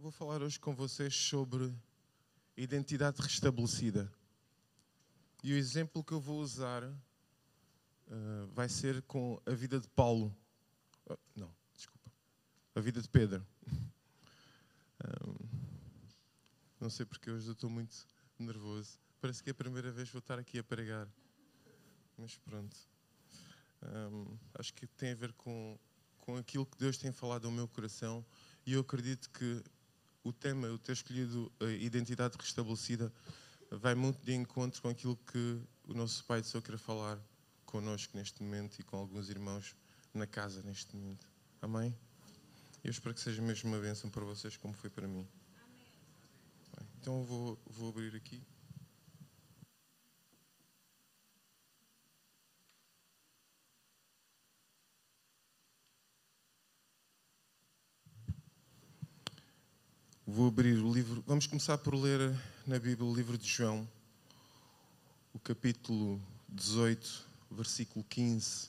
vou falar hoje com vocês sobre identidade restabelecida. E o exemplo que eu vou usar uh, vai ser com a vida de Paulo. Uh, não, desculpa. A vida de Pedro. Um, não sei porque hoje eu estou muito nervoso. Parece que é a primeira vez que vou estar aqui a pregar. Mas pronto. Um, acho que tem a ver com, com aquilo que Deus tem falado ao meu coração e eu acredito que o tema, eu ter escolhido a identidade restabelecida, vai muito de encontro com aquilo que o nosso Pai do Céu quer falar connosco neste momento e com alguns irmãos na casa neste momento. Amém? Eu espero que seja mesmo uma bênção para vocês, como foi para mim. Amém. Então vou, vou abrir aqui. Vou abrir o livro. Vamos começar por ler na Bíblia o livro de João, o capítulo 18, versículo 15.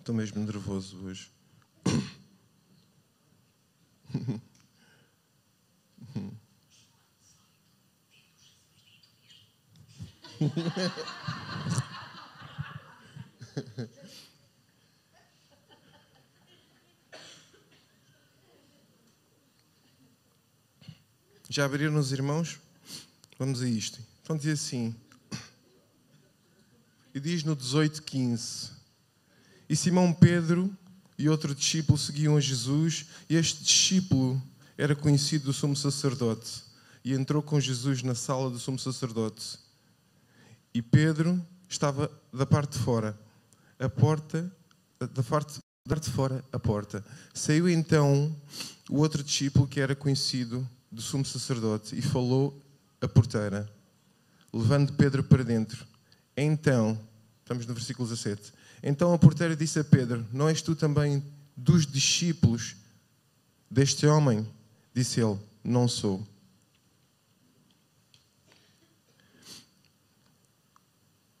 Estou mesmo nervoso hoje. Já abriram os irmãos? Vamos a isto. Então diz assim. E diz no 18:15. E Simão Pedro e outro discípulo seguiam a Jesus, e este discípulo era conhecido do sumo sacerdote, e entrou com Jesus na sala do sumo sacerdote. E Pedro estava da parte de fora, a porta, da parte, da parte de fora, a porta. Saiu então o outro discípulo que era conhecido do sumo sacerdote e falou a porteira, levando Pedro para dentro. Então, estamos no versículo 17. Então a porteira disse a Pedro: Não és tu também dos discípulos deste homem? Disse ele: Não sou.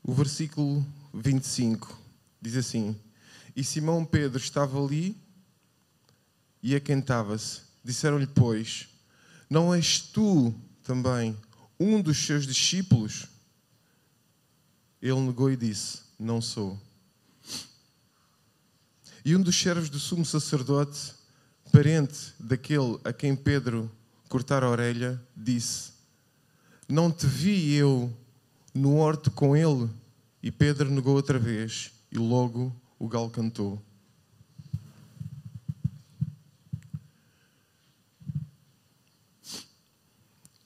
O versículo 25 diz assim: E Simão Pedro estava ali e aquentava-se. Disseram-lhe, pois, não és tu também um dos seus discípulos? Ele negou e disse: Não sou. E um dos servos do sumo sacerdote, parente daquele a quem Pedro cortara a orelha, disse: Não te vi eu no horto com ele. E Pedro negou outra vez, e logo o galo cantou.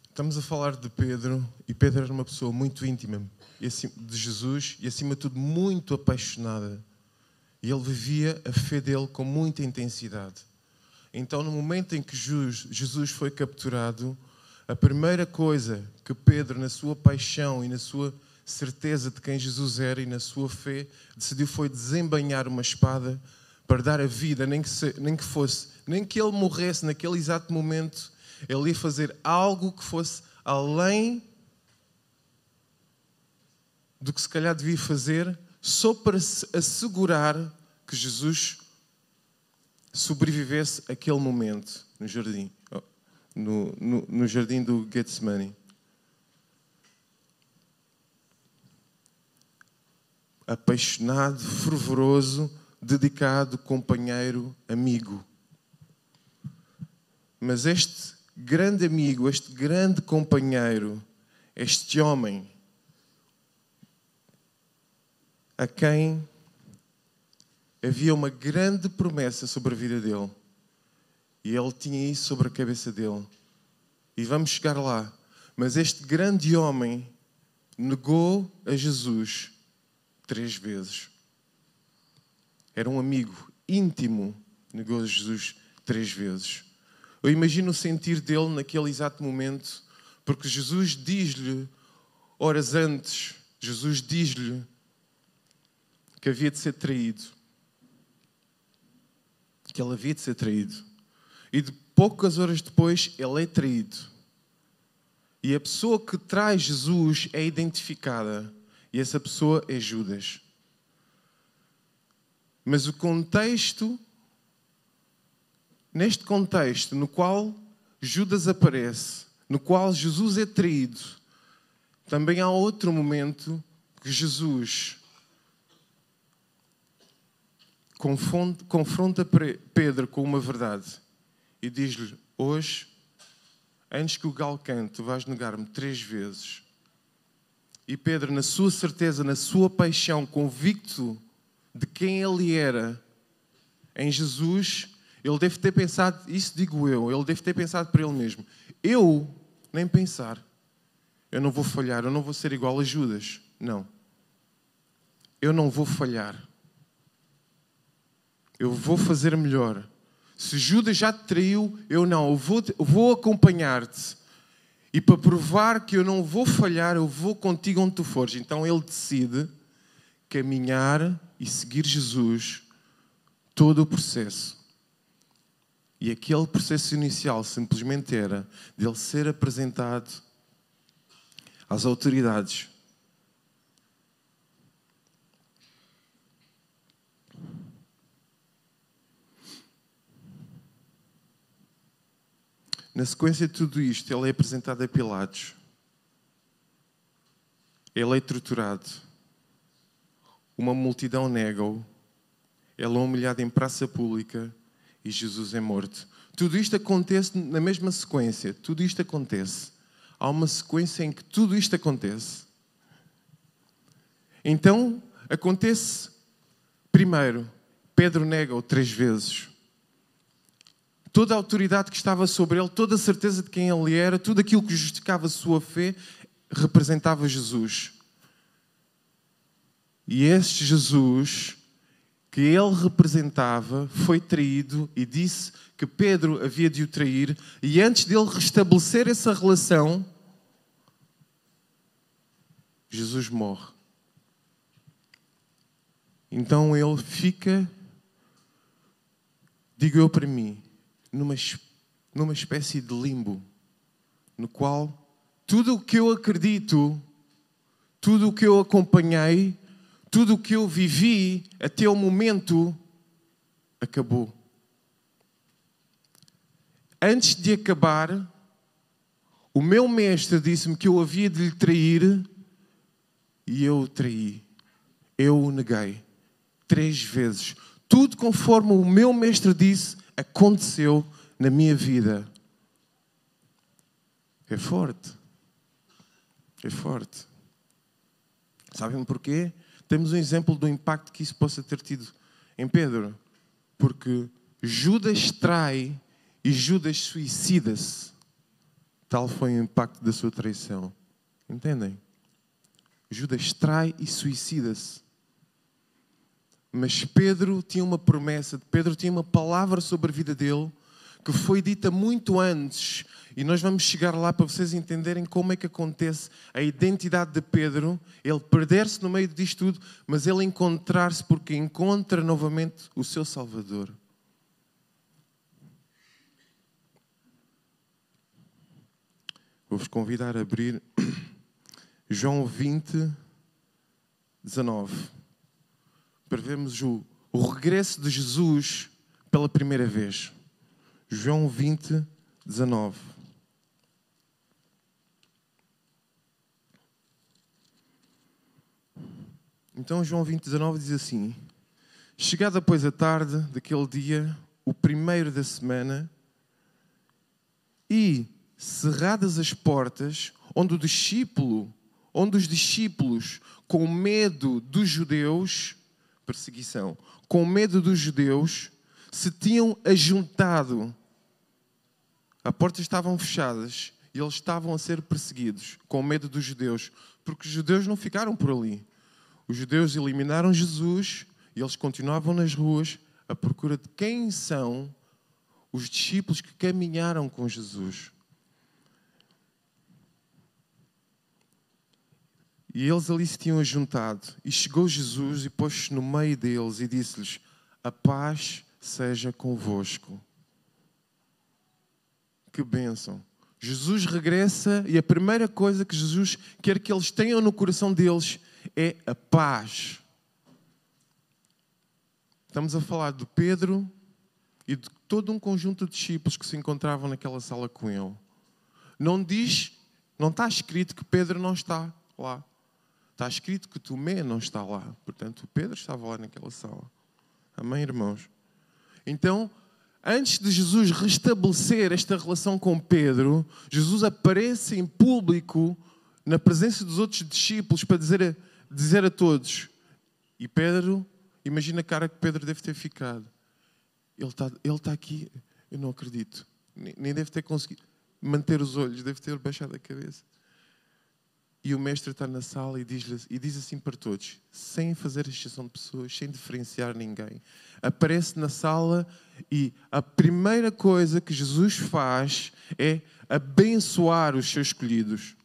Estamos a falar de Pedro, e Pedro era uma pessoa muito íntima de Jesus e, acima de tudo, muito apaixonada. E ele vivia a fé dele com muita intensidade. Então, no momento em que Jesus foi capturado, a primeira coisa que Pedro, na sua paixão e na sua certeza de quem Jesus era e na sua fé, decidiu foi desembanhar uma espada para dar a vida, nem que, se, nem que fosse, nem que ele morresse naquele exato momento, ele ia fazer algo que fosse além do que se calhar devia fazer, só para assegurar que Jesus sobrevivesse aquele momento no jardim no, no, no jardim do Getsemane. Apaixonado, fervoroso, dedicado, companheiro, amigo. Mas este grande amigo, este grande companheiro, este homem, a quem havia uma grande promessa sobre a vida dele, e ele tinha isso sobre a cabeça dele. E vamos chegar lá. Mas este grande homem negou a Jesus três vezes. Era um amigo íntimo, negou a Jesus três vezes. Eu imagino o sentir dele naquele exato momento, porque Jesus diz-lhe, horas antes, Jesus diz-lhe que havia de ser traído. Que ele havia de ser traído. E de poucas horas depois, ele é traído. E a pessoa que traz Jesus é identificada. E essa pessoa é Judas. Mas o contexto, neste contexto no qual Judas aparece, no qual Jesus é traído, também há outro momento que Jesus confronta Pedro com uma verdade e diz-lhe: Hoje, antes que o galo cante, tu vais negar-me três vezes. E Pedro, na sua certeza, na sua paixão, convicto de quem ele era em Jesus, ele deve ter pensado, isso digo eu, ele deve ter pensado para ele mesmo: Eu, nem pensar, eu não vou falhar, eu não vou ser igual a Judas. Não. Eu não vou falhar. Eu vou fazer melhor. Se Judas já te traiu, eu não. Eu vou, vou acompanhar-te. E para provar que eu não vou falhar, eu vou contigo onde tu fores. Então ele decide caminhar e seguir Jesus todo o processo. E aquele processo inicial simplesmente era dele ser apresentado às autoridades. Na sequência de tudo isto, ele é apresentado a Pilatos. Ele é torturado uma multidão nega-o, ele é humilhado em praça pública e Jesus é morto. Tudo isto acontece na mesma sequência. Tudo isto acontece. Há uma sequência em que tudo isto acontece. Então, acontece primeiro, Pedro nega-o três vezes. Toda a autoridade que estava sobre ele, toda a certeza de quem ele era, tudo aquilo que justificava a sua fé, representava Jesus. E este Jesus que ele representava foi traído e disse que Pedro havia de o trair, e antes dele restabelecer essa relação, Jesus morre. Então ele fica, digo eu para mim, numa, numa espécie de limbo, no qual tudo o que eu acredito, tudo o que eu acompanhei, tudo o que eu vivi até o momento acabou. Antes de acabar, o meu mestre disse-me que eu havia de lhe trair e eu o traí. Eu o neguei três vezes. Tudo conforme o meu mestre disse aconteceu na minha vida. É forte. É forte. Sabem porquê? temos um exemplo do impacto que isso possa ter tido em Pedro. Porque Judas trai e Judas suicida-se. Tal foi o impacto da sua traição. Entendem? Judas trai e suicida-se. Mas Pedro tinha uma promessa, Pedro tinha uma palavra sobre a vida dele que foi dita muito antes. E nós vamos chegar lá para vocês entenderem como é que acontece a identidade de Pedro, ele perder-se no meio disto tudo, mas ele encontrar-se porque encontra novamente o seu Salvador. Vou-vos convidar a abrir João 20, 19, para vermos o, o regresso de Jesus pela primeira vez. João 20, 19. Então João 20, 19 diz assim: Chegada, pois, a tarde daquele dia, o primeiro da semana, e cerradas as portas, onde o discípulo, onde os discípulos, com medo dos judeus, perseguição, com medo dos judeus, se tinham ajuntado. As portas estavam fechadas e eles estavam a ser perseguidos, com medo dos judeus, porque os judeus não ficaram por ali. Os judeus eliminaram Jesus e eles continuavam nas ruas à procura de quem são os discípulos que caminharam com Jesus. E eles ali se tinham ajuntado. E chegou Jesus e pôs-se no meio deles e disse-lhes: A paz seja convosco. Que bênção. Jesus regressa e a primeira coisa que Jesus quer que eles tenham no coração deles é a paz. Estamos a falar de Pedro e de todo um conjunto de discípulos que se encontravam naquela sala com ele. Não diz, não está escrito que Pedro não está lá. Está escrito que Tomé não está lá. Portanto, Pedro estava lá naquela sala. Amém, irmãos? Então, antes de Jesus restabelecer esta relação com Pedro, Jesus aparece em público, na presença dos outros discípulos, para dizer a, dizer a todos. E Pedro, imagina a cara que Pedro deve ter ficado. Ele está, ele está aqui, eu não acredito. Nem deve ter conseguido manter os olhos, deve ter baixado a cabeça. E o mestre está na sala e diz, e diz assim para todos, sem fazer exceção de pessoas, sem diferenciar ninguém. Aparece na sala e a primeira coisa que Jesus faz é abençoar os seus escolhidos.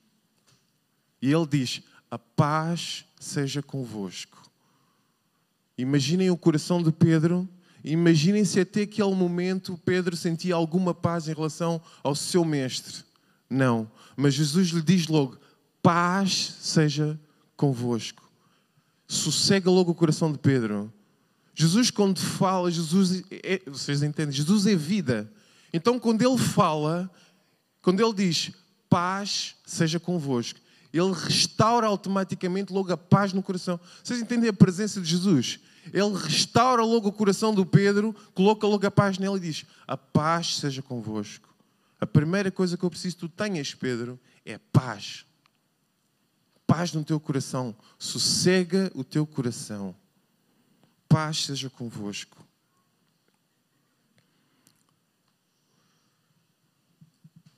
E ele diz: A paz seja convosco. Imaginem o coração de Pedro Imaginem se até aquele momento Pedro sentia alguma paz em relação ao seu mestre. Não. Mas Jesus lhe diz logo: paz seja convosco. Sossega logo o coração de Pedro. Jesus, quando fala, Jesus é, vocês entendem? Jesus é vida. Então, quando ele fala, quando ele diz paz seja convosco, ele restaura automaticamente logo a paz no coração. Vocês entendem a presença de Jesus? Ele restaura logo o coração do Pedro, coloca logo a paz nele e diz: A paz seja convosco. A primeira coisa que eu preciso que tu tenhas, Pedro, é paz. Paz no teu coração. Sossega o teu coração. Paz seja convosco.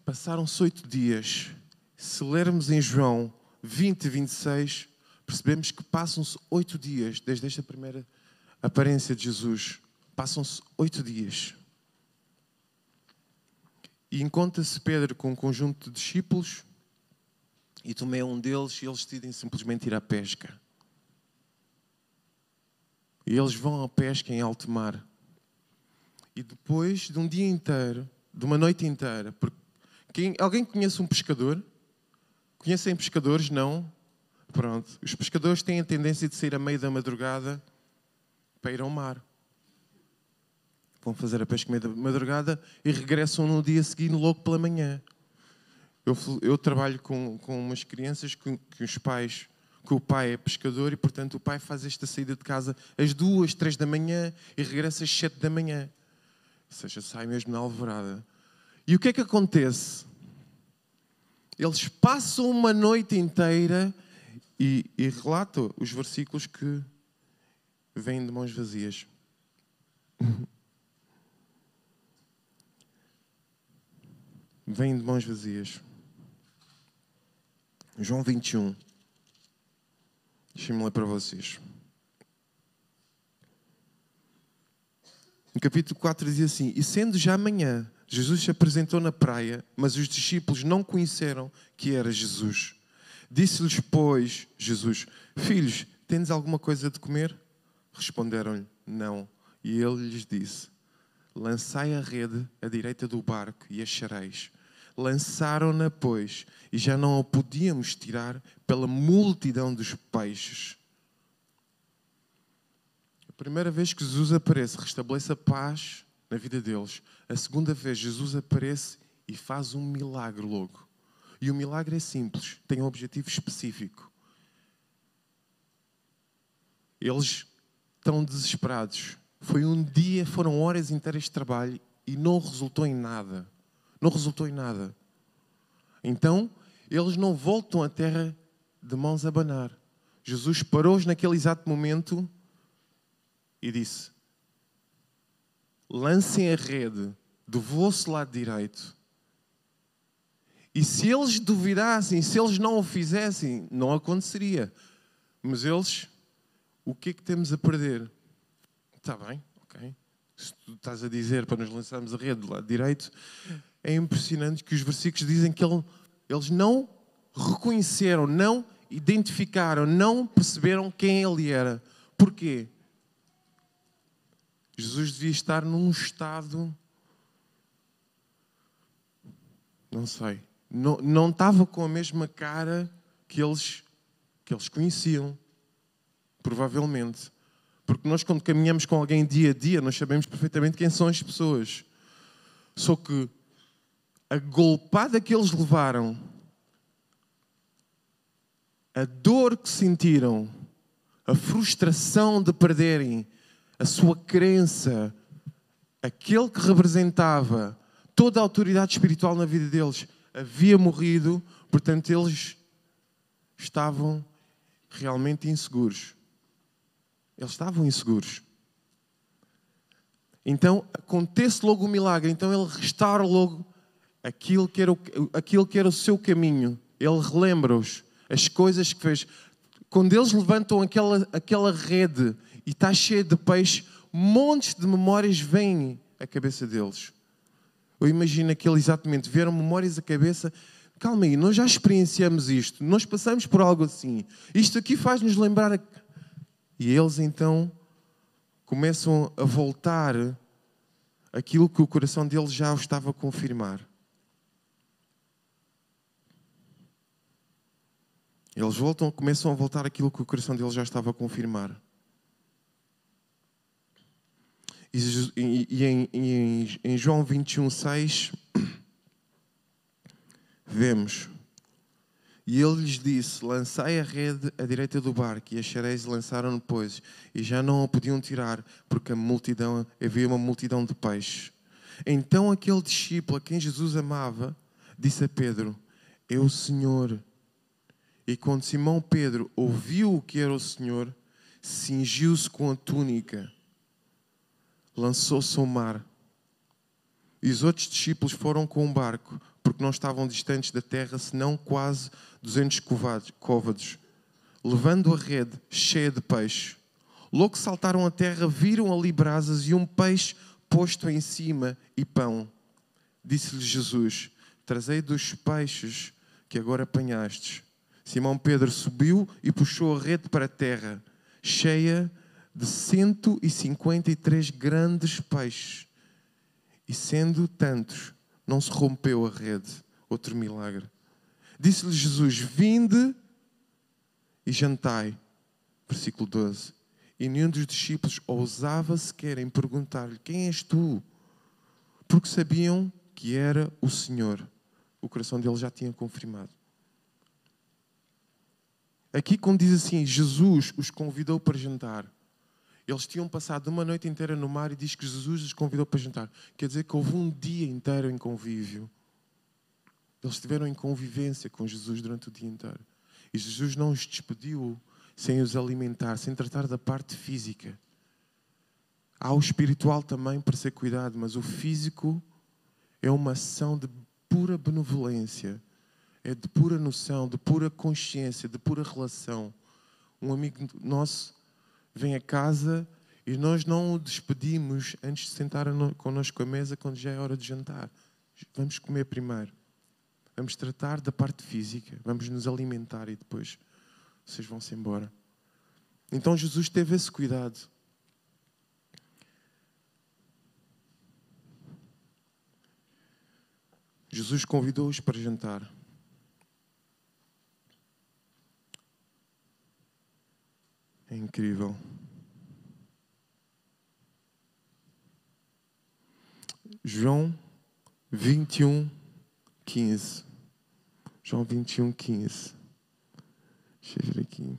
Passaram-se oito dias. Se lermos em João 20 e 26, percebemos que passam-se oito dias desde esta primeira aparência de Jesus. Passam-se oito dias. E encontra-se Pedro com um conjunto de discípulos e Tomé é um deles e eles decidem simplesmente ir à pesca. E eles vão à pesca em alto mar. E depois de um dia inteiro, de uma noite inteira, porque quem, alguém conhece um pescador? Conhecem pescadores? Não? Pronto. Os pescadores têm a tendência de sair a meio da madrugada para ir ao mar. Vão fazer a pesca meio da madrugada e regressam no dia seguinte, logo pela manhã. Eu, eu trabalho com, com umas crianças que, que os pais que o pai é pescador e, portanto, o pai faz esta saída de casa às duas, três da manhã e regressa às sete da manhã. Ou seja, sai mesmo na alvorada. E o que é que acontece? Eles passam uma noite inteira e, e relatam os versículos que vêm de mãos vazias. Vêm de mãos vazias. João 21. Deixem-me ler para vocês. No capítulo 4 diz assim: E sendo já amanhã, Jesus se apresentou na praia, mas os discípulos não conheceram que era Jesus. Disse-lhes, pois, Jesus: Filhos, tendes alguma coisa de comer? Responderam-lhe: Não. E ele lhes disse: Lançai a rede à direita do barco e achareis. Lançaram-na, pois, e já não a podíamos tirar pela multidão dos peixes. A primeira vez que Jesus aparece, restabelece a paz na vida deles. A segunda vez, Jesus aparece e faz um milagre logo. E o milagre é simples, tem um objetivo específico. Eles estão desesperados. Foi um dia, foram horas inteiras de trabalho e não resultou em nada. Não resultou em nada. Então, eles não voltam à terra de mãos a abanar. Jesus parou-os naquele exato momento e disse: Lancem a rede do vosso lado direito. E se eles duvidassem, se eles não o fizessem, não aconteceria. Mas eles o que é que temos a perder? Está bem, ok. Se tu estás a dizer para nos lançarmos a rede do lado direito, é impressionante que os versículos dizem que ele, eles não reconheceram, não identificaram, não perceberam quem ele era. Porquê? Jesus devia estar num estado. Não sei. Não, não estava com a mesma cara que eles, que eles conheciam. Provavelmente. Porque nós, quando caminhamos com alguém dia a dia, nós sabemos perfeitamente quem são as pessoas. Só que a golpada que eles levaram, a dor que sentiram, a frustração de perderem a sua crença, aquele que representava toda a autoridade espiritual na vida deles, havia morrido, portanto, eles estavam realmente inseguros. Eles estavam inseguros. Então acontece logo o milagre. Então ele restaura logo aquilo que era o, aquilo que era o seu caminho. Ele relembra-os as coisas que fez. Quando eles levantam aquela, aquela rede e está cheia de peixe, montes de memórias vêm à cabeça deles. Eu imagino aquele exatamente, vieram memórias à cabeça. Calma aí, nós já experienciamos isto, nós passamos por algo assim. Isto aqui faz-nos lembrar. A... E eles então começam a voltar aquilo que o coração deles já estava a confirmar. Eles voltam, começam a voltar aquilo que o coração deles já estava a confirmar. E, em, em, em João 21, 6, vemos. E ele lhes disse: Lançai a rede à direita do barco. E as sereias lançaram depois. E já não a podiam tirar, porque a multidão, havia uma multidão de peixes. Então aquele discípulo a quem Jesus amava disse a Pedro: É o Senhor. E quando Simão Pedro ouviu o que era o Senhor, cingiu-se com a túnica lançou-se ao mar. E os outros discípulos foram com o barco, porque não estavam distantes da terra, senão quase 200 côvados, levando a rede cheia de peixe. Logo saltaram a terra, viram ali brasas e um peixe posto em cima e pão. Disse-lhes Jesus: Trazei dos peixes que agora apanhastes. Simão Pedro subiu e puxou a rede para a terra, cheia de de 153 grandes peixes. E sendo tantos, não se rompeu a rede. Outro milagre. Disse-lhe Jesus: Vinde e jantai. Versículo 12. E nenhum dos discípulos ousava sequer em perguntar-lhe: Quem és tu? Porque sabiam que era o Senhor. O coração dele já tinha confirmado. Aqui, quando diz assim, Jesus os convidou para jantar, eles tinham passado uma noite inteira no mar e diz que Jesus os convidou para jantar. Quer dizer que houve um dia inteiro em convívio. Eles estiveram em convivência com Jesus durante o dia inteiro. E Jesus não os despediu sem os alimentar, sem tratar da parte física. Há o espiritual também para ser cuidado, mas o físico é uma ação de pura benevolência, é de pura noção, de pura consciência, de pura relação. Um amigo nosso vem a casa e nós não o despedimos antes de sentar connosco à mesa quando já é hora de jantar. Vamos comer primeiro. Vamos tratar da parte física. Vamos nos alimentar e depois vocês vão-se embora. Então Jesus teve esse cuidado. Jesus convidou-os para jantar. É incrível. João 21, 15. João 21, 15. Deixa eu ver aqui.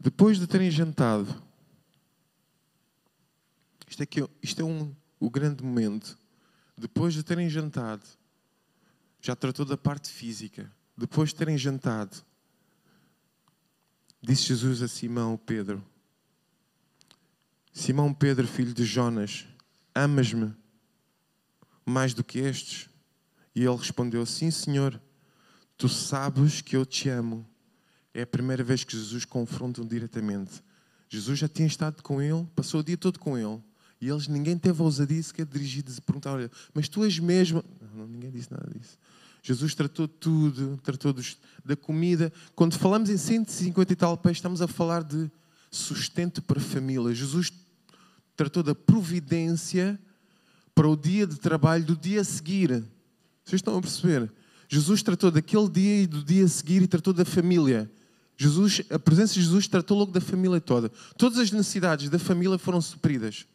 Depois de terem jantado, isto, aqui, isto é um, o grande momento. Depois de terem jantado, já tratou da parte física. Depois de terem jantado, Disse Jesus a Simão Pedro: Simão Pedro, filho de Jonas, amas-me mais do que estes? E ele respondeu: Sim, Senhor, tu sabes que eu te amo. É a primeira vez que Jesus confronta diretamente. Jesus já tinha estado com ele, passou o dia todo com ele. E eles, ninguém teve a ousadia sequer dirigir e perguntar: Olha, mas tu és mesmo. Não, ninguém disse nada disso. Jesus tratou tudo, tratou dos, da comida. Quando falamos em 150 e tal peixes, estamos a falar de sustento para a família. Jesus tratou da providência para o dia de trabalho do dia a seguir. Vocês estão a perceber? Jesus tratou daquele dia e do dia a seguir e tratou da família. Jesus, a presença de Jesus tratou logo da família toda. Todas as necessidades da família foram supridas.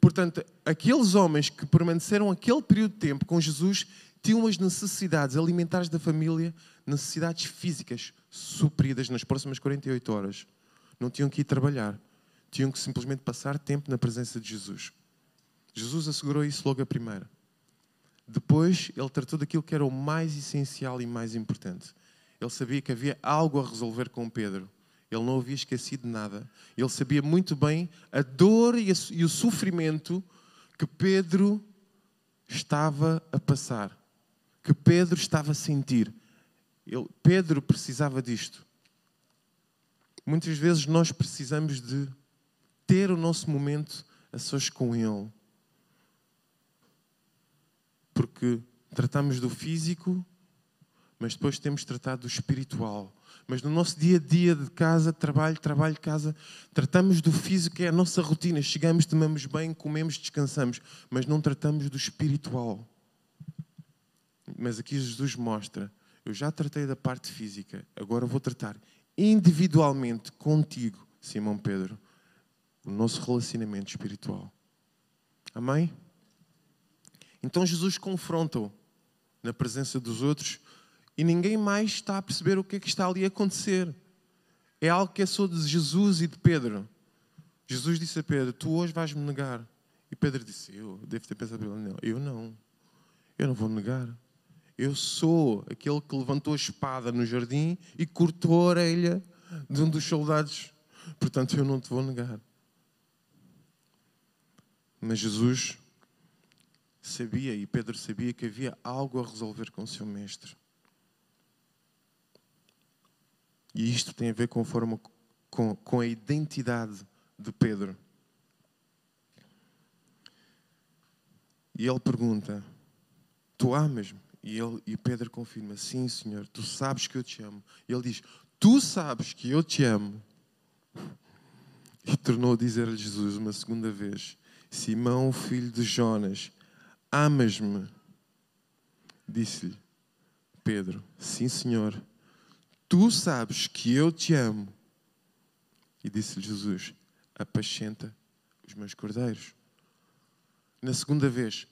Portanto, aqueles homens que permaneceram aquele período de tempo com Jesus tinham as necessidades alimentares da família, necessidades físicas supridas nas próximas 48 horas. Não tinham que ir trabalhar, tinham que simplesmente passar tempo na presença de Jesus. Jesus assegurou isso logo a primeira. Depois, ele tratou daquilo que era o mais essencial e mais importante. Ele sabia que havia algo a resolver com Pedro. Ele não havia esquecido nada. Ele sabia muito bem a dor e, o sofrimento que Pedro estava a passar, que Pedro estava a sentir. Ele, Pedro precisava disto. Muitas vezes nós precisamos de ter o nosso momento a sós com Ele. Porque tratamos do físico, mas depois temos tratado do espiritual. Mas no nosso dia a dia de casa, trabalho, trabalho, casa, tratamos do físico, que é a nossa rotina. Chegamos, tomamos bem, comemos, descansamos, mas não tratamos do espiritual. Mas aqui Jesus mostra: eu já tratei da parte física, agora vou tratar individualmente contigo, Simão Pedro, o nosso relacionamento espiritual. Amém? Então Jesus confronta-o na presença dos outros e ninguém mais está a perceber o que é que está ali a acontecer. É algo que é só de Jesus e de Pedro. Jesus disse a Pedro: Tu hoje vais-me negar. E Pedro disse: Eu devo ter pensado, não, eu não. Eu não vou negar. Eu sou aquele que levantou a espada no jardim e cortou a orelha de um dos soldados. Portanto, eu não te vou negar. Mas Jesus sabia, e Pedro sabia, que havia algo a resolver com o seu mestre. E isto tem a ver com a forma, com, com a identidade de Pedro. E ele pergunta: Tu amas-me? E, ele, e Pedro confirma: Sim, Senhor, tu sabes que eu te amo. E ele diz: Tu sabes que eu te amo. E tornou a dizer-lhe Jesus uma segunda vez: Simão, filho de Jonas, amas-me? Disse-lhe Pedro: Sim, Senhor Tu sabes que eu te amo. E disse-lhe Jesus: Apacenta os meus cordeiros. Na segunda vez,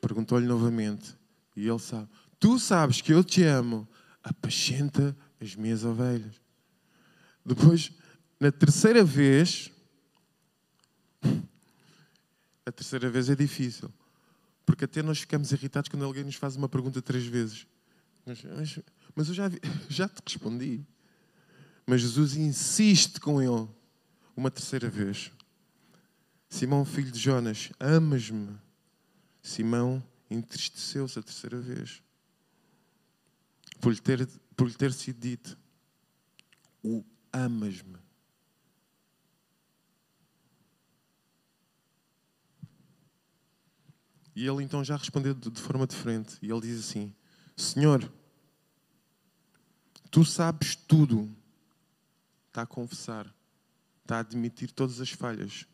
perguntou-lhe novamente, e ele sabe: Tu sabes que eu te amo, apacenta as minhas ovelhas. Depois, na terceira vez, a terceira vez é difícil, porque até nós ficamos irritados quando alguém nos faz uma pergunta três vezes. Mas, mas, mas eu já, já te respondi. Mas Jesus insiste com ele uma terceira vez. Simão, filho de Jonas, amas-me? Simão entristeceu-se a terceira vez. Por lhe ter, por lhe ter sido dito: O amas-me. E ele então já respondeu de forma diferente. E ele diz assim: Senhor, tu sabes tudo. Está a confessar, está a admitir todas as falhas.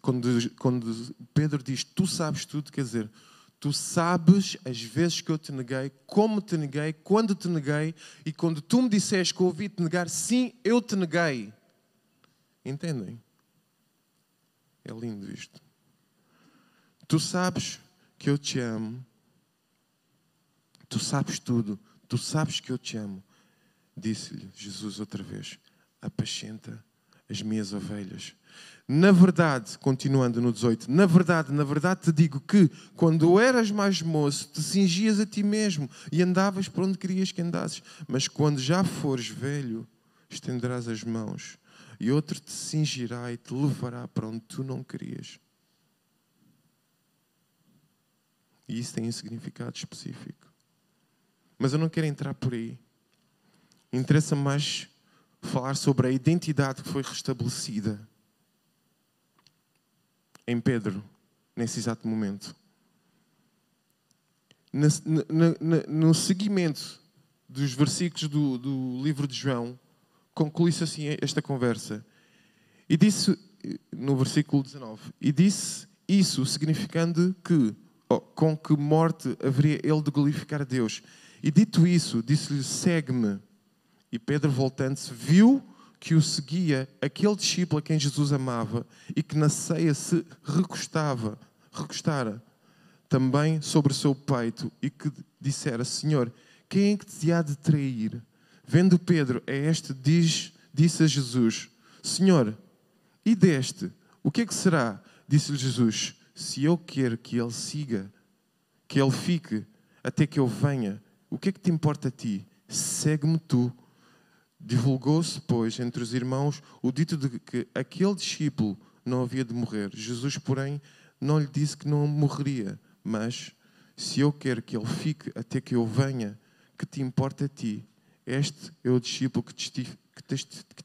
Quando, quando Pedro diz tu sabes tudo, quer dizer, tu sabes as vezes que eu te neguei, como te neguei, quando te neguei, e quando tu me disseste que ouvi te negar, sim, eu te neguei. Entendem? É lindo isto. Tu sabes que eu te amo Tu sabes tudo, tu sabes que eu te amo. Disse-lhe Jesus outra vez: Apacenta as minhas ovelhas. Na verdade, continuando no 18, na verdade, na verdade te digo que quando eras mais moço, te cingias a ti mesmo e andavas por onde querias que andasses. Mas quando já fores velho, estenderás as mãos e outro te cingirá e te levará para onde tu não querias. E isso tem um significado específico. Mas eu não quero entrar por aí. Interessa mais falar sobre a identidade que foi restabelecida em Pedro, nesse exato momento. No seguimento dos versículos do, do livro de João, conclui-se assim esta conversa. E disse, no versículo 19, e disse, Isso significando que oh, com que morte haveria ele de glorificar a Deus. E dito isso, disse-lhe: Segue-me. E Pedro, voltando-se, viu que o seguia aquele discípulo a quem Jesus amava e que na ceia se recostava, recostara também sobre o seu peito e que dissera: Senhor, quem é que te há de trair? Vendo Pedro é este, diz, disse a Jesus: Senhor, e deste, o que é que será? Disse-lhe Jesus: Se eu quero que ele siga, que ele fique até que eu venha, o que é que te importa a ti? Segue-me tu. Divulgou-se, pois, entre os irmãos o dito de que aquele discípulo não havia de morrer. Jesus, porém, não lhe disse que não morreria, mas se eu quero que ele fique até que eu venha, que te importa a ti? Este é o discípulo que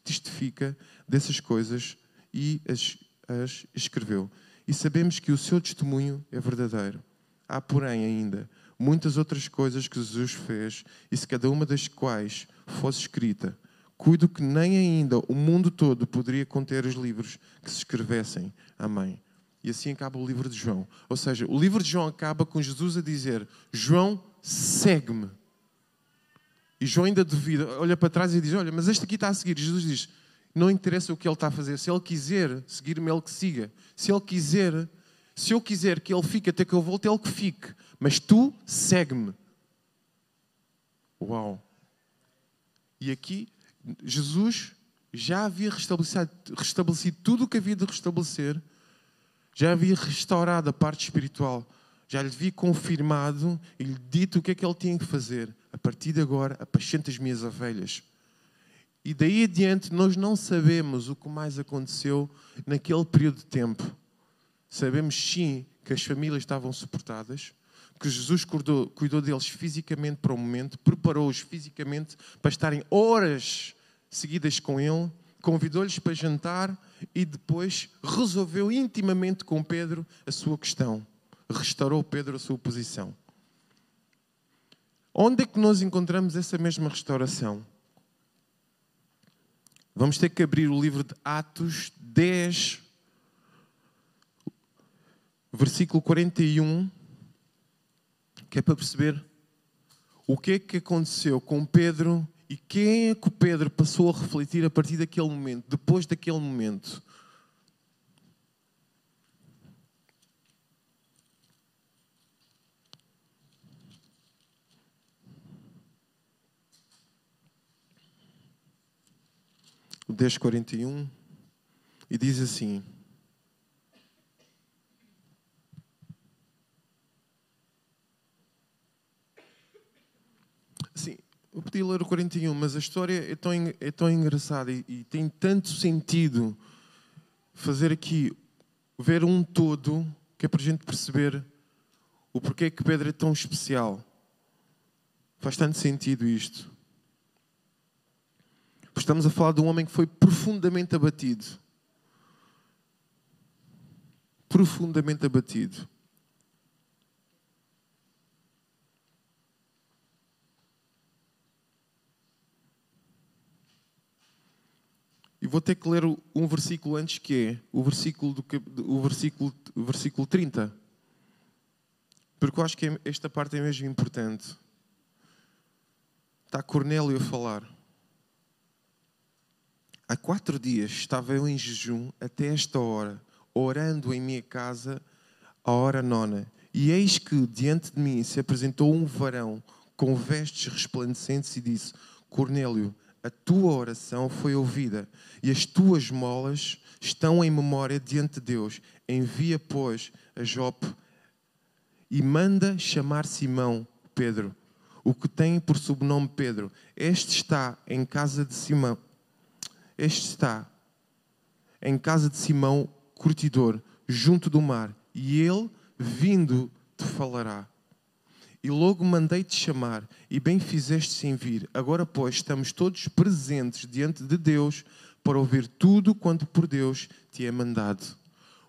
testifica dessas coisas e as, as escreveu. E sabemos que o seu testemunho é verdadeiro. Há, porém, ainda muitas outras coisas que Jesus fez, e se cada uma das quais fosse escrita, cuido que nem ainda o mundo todo poderia conter os livros que se escrevessem. Amém. E assim acaba o livro de João. Ou seja, o livro de João acaba com Jesus a dizer: João, segue-me. E João ainda duvida, olha para trás e diz: Olha, mas este aqui está a seguir. Jesus diz: Não interessa o que ele está a fazer. Se ele quiser seguir-me, ele que siga. Se ele quiser, se eu quiser que ele fique até que eu volte, ele que fique. Mas tu segue-me. Uau! E aqui Jesus já havia restabelecido, restabelecido tudo o que havia de restabelecer, já havia restaurado a parte espiritual, já lhe havia confirmado e lhe dito o que é que ele tinha que fazer. A partir de agora, apacente as minhas ovelhas. E daí adiante, nós não sabemos o que mais aconteceu naquele período de tempo. Sabemos sim que as famílias estavam suportadas, que Jesus cuidou, cuidou deles fisicamente para o momento, preparou-os fisicamente para estarem horas seguidas com Ele, convidou-lhes para jantar e depois resolveu intimamente com Pedro a sua questão. Restaurou Pedro a sua posição. Onde é que nós encontramos essa mesma restauração? Vamos ter que abrir o livro de Atos 10, versículo 41 que é para perceber o que é que aconteceu com Pedro e quem é que o Pedro passou a refletir a partir daquele momento, depois daquele momento. O 10:41 e diz assim: Eu podia ler o 41, mas a história é tão, é tão engraçada e, e tem tanto sentido fazer aqui, ver um todo, que é para a gente perceber o porquê que Pedro é tão especial. Faz tanto sentido isto. Estamos a falar de um homem que foi profundamente abatido. Profundamente abatido. E vou ter que ler um versículo antes que é o versículo, do, o versículo, o versículo 30. Porque eu acho que esta parte é mesmo importante. Está Cornélio a falar. Há quatro dias estava eu em jejum até esta hora, orando em minha casa à hora nona. E eis que diante de mim se apresentou um varão com vestes resplandecentes e disse: Cornélio, a tua oração foi ouvida e as tuas molas estão em memória diante de Deus. Envia, pois, a Jope e manda chamar Simão, Pedro, o que tem por sobrenome Pedro. Este está em casa de Simão. Este está em casa de Simão, curtidor, junto do mar, e ele, vindo, te falará. E logo mandei-te chamar, e bem fizeste sem vir. Agora, pois, estamos todos presentes diante de Deus para ouvir tudo quanto por Deus te é mandado.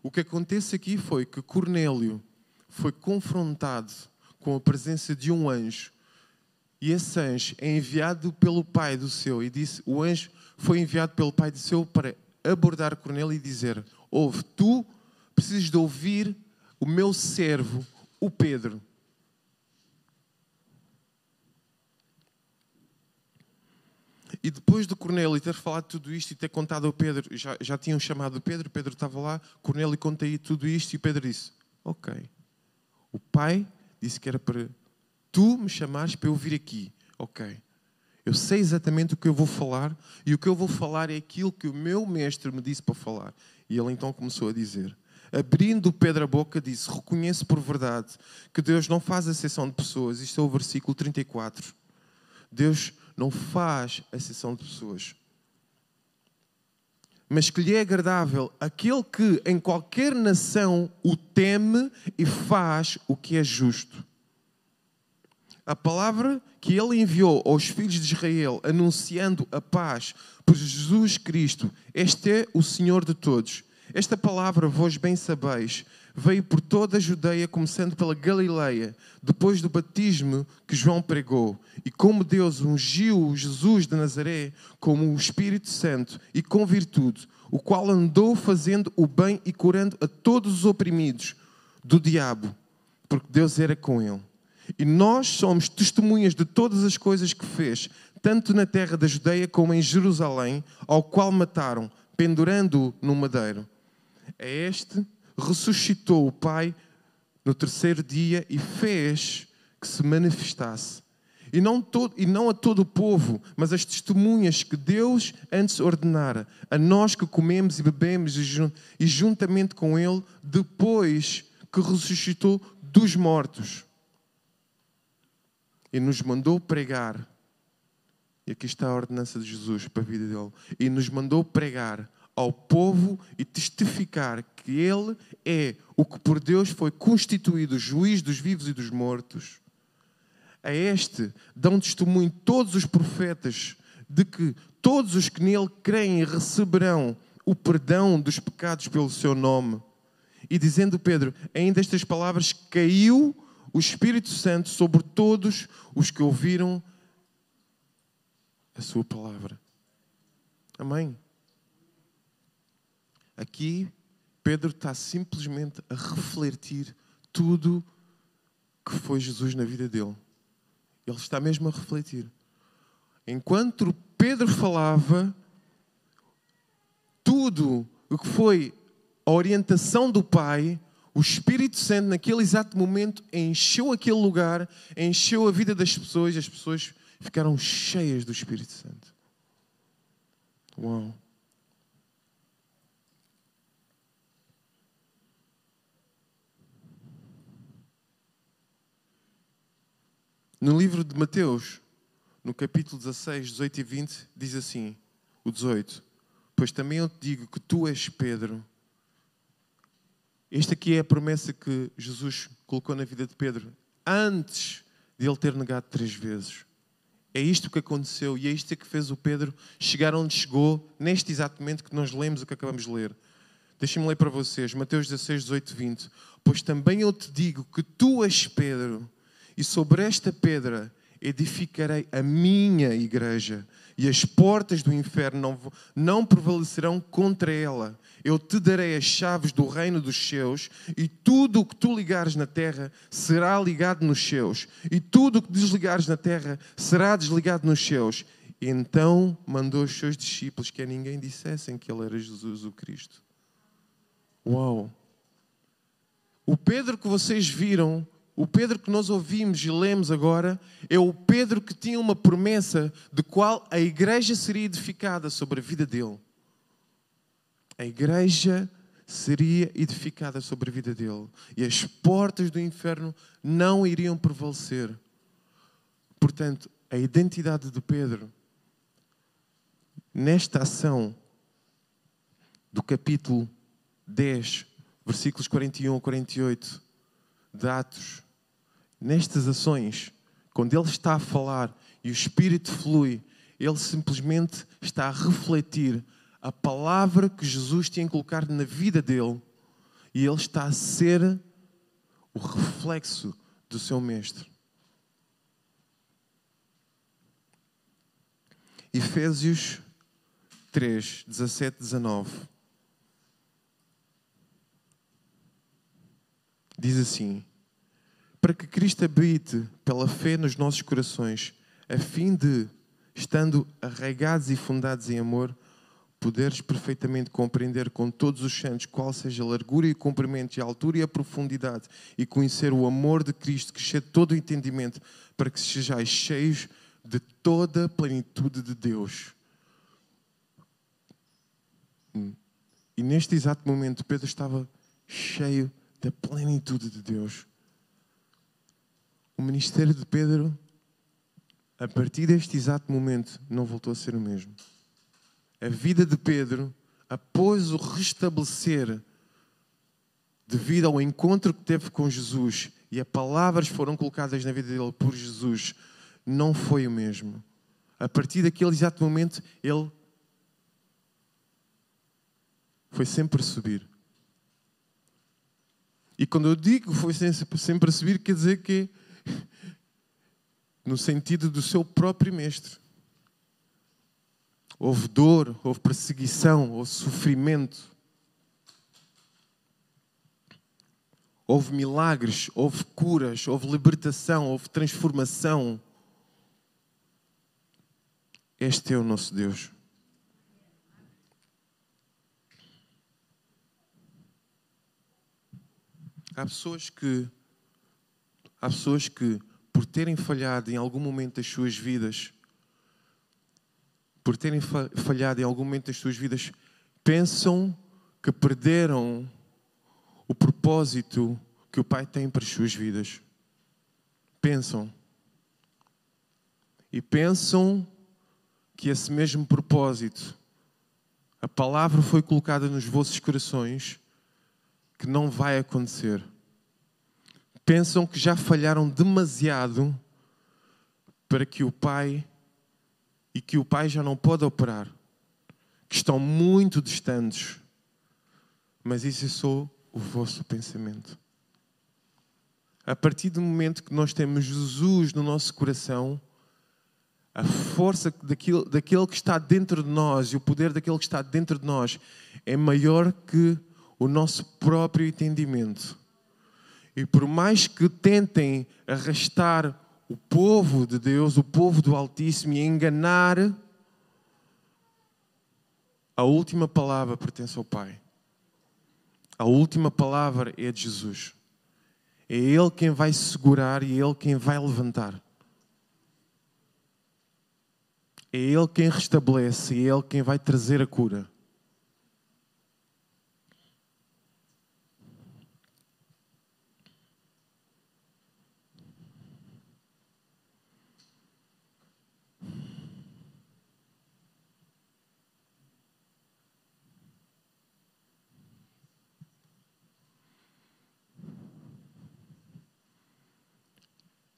O que acontece aqui foi que Cornélio foi confrontado com a presença de um anjo. E esse anjo é enviado pelo pai do seu. E disse: o anjo foi enviado pelo pai do seu para abordar Cornélio e dizer: Ouve, tu precisas de ouvir o meu servo, o Pedro. E depois de Cornélio ter falado tudo isto e ter contado ao Pedro, já, já tinham chamado Pedro, Pedro estava lá, Cornélio conta aí tudo isto e Pedro disse: Ok, o pai disse que era para tu me chamares para eu vir aqui. Ok, eu sei exatamente o que eu vou falar e o que eu vou falar é aquilo que o meu mestre me disse para falar. E ele então começou a dizer: abrindo Pedro a boca, disse: Reconheço por verdade que Deus não faz exceção de pessoas. Isto é o versículo 34. Deus não faz exceção de pessoas. Mas que lhe é agradável aquele que em qualquer nação o teme e faz o que é justo. A palavra que ele enviou aos filhos de Israel, anunciando a paz por Jesus Cristo, este é o Senhor de todos. Esta palavra, vós bem sabeis, veio por toda a Judeia, começando pela Galileia, depois do batismo que João pregou. E como Deus ungiu Jesus de Nazaré como o Espírito Santo e com virtude, o qual andou fazendo o bem e curando a todos os oprimidos do diabo, porque Deus era com ele. E nós somos testemunhas de todas as coisas que fez, tanto na terra da Judeia como em Jerusalém, ao qual mataram, pendurando-o no madeiro. É este ressuscitou o Pai no terceiro dia e fez que se manifestasse. E não, todo, e não a todo o povo, mas as testemunhas que Deus antes ordenara, a nós que comemos e bebemos e juntamente com Ele, depois que ressuscitou dos mortos. E nos mandou pregar, e aqui está a ordenança de Jesus para a vida dele, e nos mandou pregar ao povo e testificar que Ele é o que por Deus foi constituído juiz dos vivos e dos mortos. A este dão testemunho todos os profetas de que todos os que nele creem receberão o perdão dos pecados pelo seu nome. E dizendo Pedro, ainda estas palavras, caiu o Espírito Santo sobre todos os que ouviram a sua palavra. Amém. Aqui, Pedro está simplesmente a refletir tudo que foi Jesus na vida dele. Ele está mesmo a refletir. Enquanto Pedro falava, tudo o que foi a orientação do Pai, o Espírito Santo, naquele exato momento, encheu aquele lugar, encheu a vida das pessoas, as pessoas ficaram cheias do Espírito Santo. Uau! No livro de Mateus, no capítulo 16, 18 e 20, diz assim: o 18: Pois também eu te digo que tu és Pedro. Esta aqui é a promessa que Jesus colocou na vida de Pedro antes de ele ter negado três vezes. É isto que aconteceu e é isto que fez o Pedro chegar onde chegou, neste exato momento que nós lemos o que acabamos de ler. Deixem-me ler para vocês, Mateus 16, 18 e 20. Pois também eu te digo que tu és Pedro e sobre esta pedra edificarei a minha igreja, e as portas do inferno não, não prevalecerão contra ela. Eu te darei as chaves do reino dos céus, e tudo o que tu ligares na terra será ligado nos céus, e tudo o que desligares na terra será desligado nos céus. Então mandou os seus discípulos que a ninguém dissessem que ele era Jesus o Cristo. Uau! O Pedro que vocês viram o Pedro que nós ouvimos e lemos agora é o Pedro que tinha uma promessa de qual a igreja seria edificada sobre a vida dele. A igreja seria edificada sobre a vida dele e as portas do inferno não iriam prevalecer. Portanto, a identidade de Pedro nesta ação do capítulo 10, versículos 41 a 48 de Atos nestas ações, quando ele está a falar e o Espírito flui, ele simplesmente está a refletir a palavra que Jesus tinha colocado na vida dele e ele está a ser o reflexo do seu Mestre. Efésios 3, 17, 19. diz assim: Para que Cristo habite pela fé nos nossos corações, a fim de, estando arraigados e fundados em amor, poderes perfeitamente compreender com todos os santos qual seja a largura e o comprimento e a altura e a profundidade e conhecer o amor de Cristo que excede todo o entendimento para que sejais cheios de toda a plenitude de Deus. Hum. E neste exato momento Pedro estava cheio da plenitude de Deus. O ministério de Pedro, a partir deste exato momento, não voltou a ser o mesmo a vida de Pedro, após o restabelecer, devido ao encontro que teve com Jesus e as palavras foram colocadas na vida dele por Jesus, não foi o mesmo. A partir daquele exato momento, ele foi sempre a subir. E quando eu digo foi sempre a subir, quer dizer que no sentido do seu próprio mestre. Houve dor, houve perseguição, houve sofrimento. Houve milagres, houve curas, houve libertação, houve transformação. Este é o nosso Deus. Há pessoas que há pessoas que por terem falhado em algum momento das suas vidas por terem falhado em algum momento das suas vidas, pensam que perderam o propósito que o Pai tem para as suas vidas. Pensam. E pensam que esse mesmo propósito, a palavra foi colocada nos vossos corações, que não vai acontecer. Pensam que já falharam demasiado para que o Pai e que o Pai já não pode operar, que estão muito distantes. Mas isso é só o vosso pensamento. A partir do momento que nós temos Jesus no nosso coração, a força daquilo, daquele que está dentro de nós e o poder daquele que está dentro de nós é maior que o nosso próprio entendimento. E por mais que tentem arrastar o povo de Deus, o povo do Altíssimo, e enganar, a última palavra pertence ao Pai. A última palavra é de Jesus. É Ele quem vai segurar e é Ele quem vai levantar. É Ele quem restabelece, é Ele quem vai trazer a cura.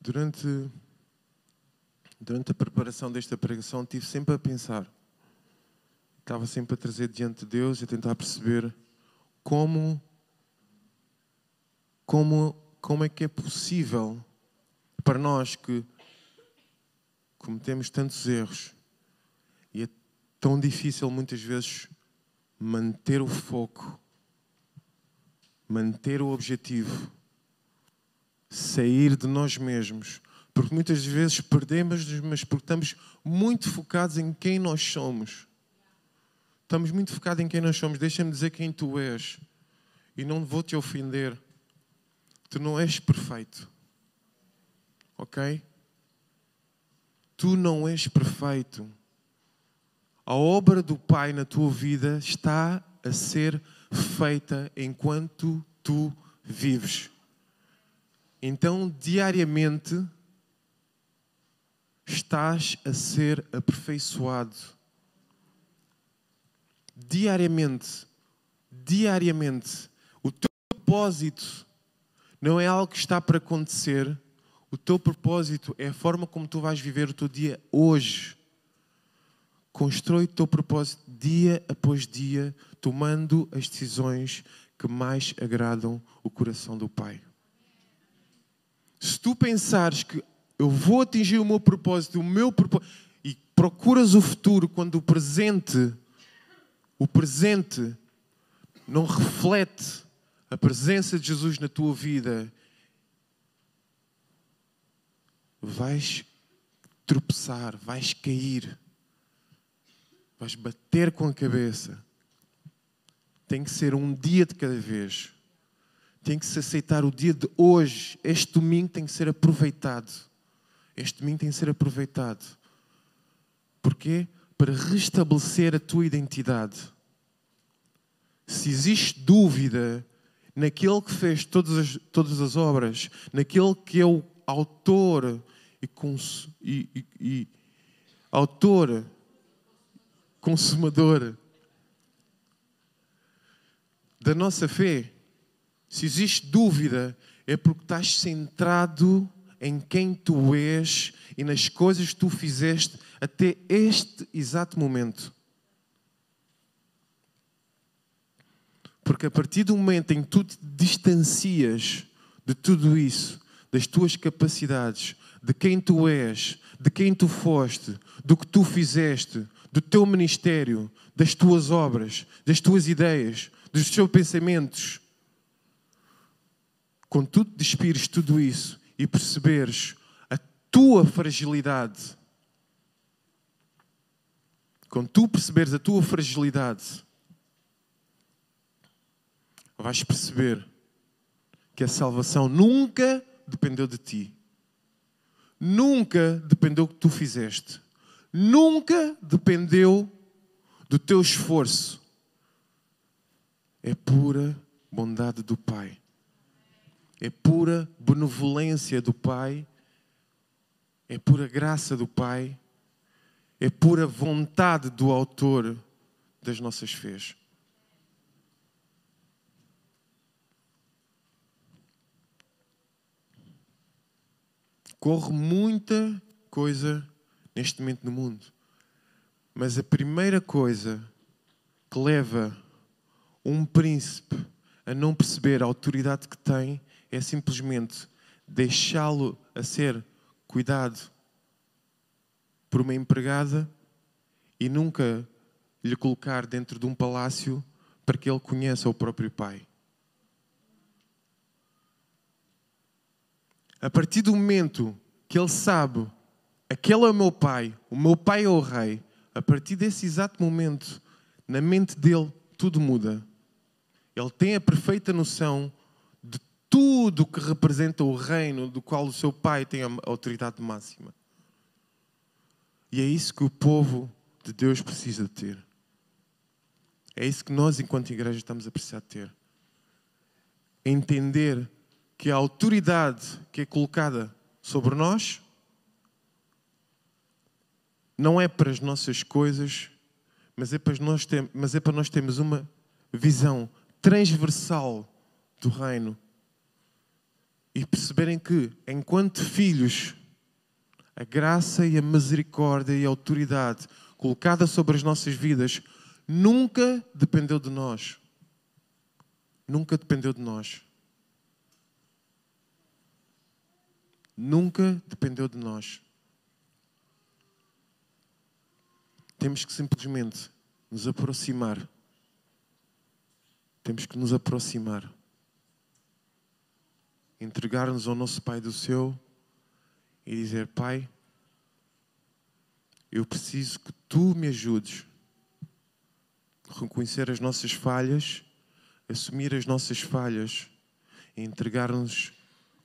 Durante, durante a preparação desta pregação, tive sempre a pensar, estava sempre a trazer diante de Deus e a tentar perceber como, como, como é que é possível para nós que cometemos tantos erros e é tão difícil muitas vezes manter o foco, manter o objetivo sair de nós mesmos. Porque muitas vezes perdemos, mas porque estamos muito focados em quem nós somos. Estamos muito focados em quem nós somos. Deixa-me dizer quem tu és. E não vou te ofender. Tu não és perfeito. Ok? Tu não és perfeito. A obra do Pai na tua vida está a ser feita enquanto tu vives. Então, diariamente, estás a ser aperfeiçoado. Diariamente, diariamente, o teu propósito não é algo que está para acontecer, o teu propósito é a forma como tu vais viver o teu dia hoje. Constrói o teu propósito dia após dia, tomando as decisões que mais agradam o coração do Pai. Se tu pensares que eu vou atingir o meu propósito, o meu propósito, e procuras o futuro quando o presente, o presente não reflete a presença de Jesus na tua vida, vais tropeçar, vais cair, vais bater com a cabeça. Tem que ser um dia de cada vez. Tem que se aceitar o dia de hoje. Este domingo tem que ser aproveitado. Este domingo tem que ser aproveitado. Porquê? Para restabelecer a tua identidade. Se existe dúvida naquele que fez todas as, todas as obras, naquele que é o autor e, cons, e, e, e autor, consumador da nossa fé, se existe dúvida, é porque estás centrado em quem tu és e nas coisas que tu fizeste até este exato momento. Porque a partir do momento em que tu te distancias de tudo isso, das tuas capacidades, de quem tu és, de quem tu foste, do que tu fizeste, do teu ministério, das tuas obras, das tuas ideias, dos teus pensamentos, quando tu despires tudo isso e perceberes a tua fragilidade, quando tu perceberes a tua fragilidade, vais perceber que a salvação nunca dependeu de ti. Nunca dependeu do que tu fizeste. Nunca dependeu do teu esforço. É pura bondade do Pai. É pura benevolência do Pai. É pura graça do Pai. É pura vontade do Autor das nossas fés. Corre muita coisa neste momento no mundo. Mas a primeira coisa que leva um príncipe a não perceber a autoridade que tem é simplesmente deixá-lo a ser cuidado por uma empregada e nunca lhe colocar dentro de um palácio para que ele conheça o próprio pai. A partir do momento que ele sabe, aquele é o meu pai, o meu pai é o rei, a partir desse exato momento, na mente dele, tudo muda. Ele tem a perfeita noção tudo que representa o reino do qual o seu pai tem a autoridade máxima. E é isso que o povo de Deus precisa ter. É isso que nós, enquanto igreja, estamos a precisar ter. Entender que a autoridade que é colocada sobre nós não é para as nossas coisas, mas é para nós, mas é para nós termos uma visão transversal do reino e perceberem que, enquanto filhos, a graça e a misericórdia e a autoridade colocada sobre as nossas vidas nunca dependeu de nós. Nunca dependeu de nós. nunca dependeu de nós. Temos que simplesmente nos aproximar. Temos que nos aproximar. Entregar-nos ao nosso Pai do céu e dizer: Pai, eu preciso que tu me ajudes a reconhecer as nossas falhas, assumir as nossas falhas e entregar-nos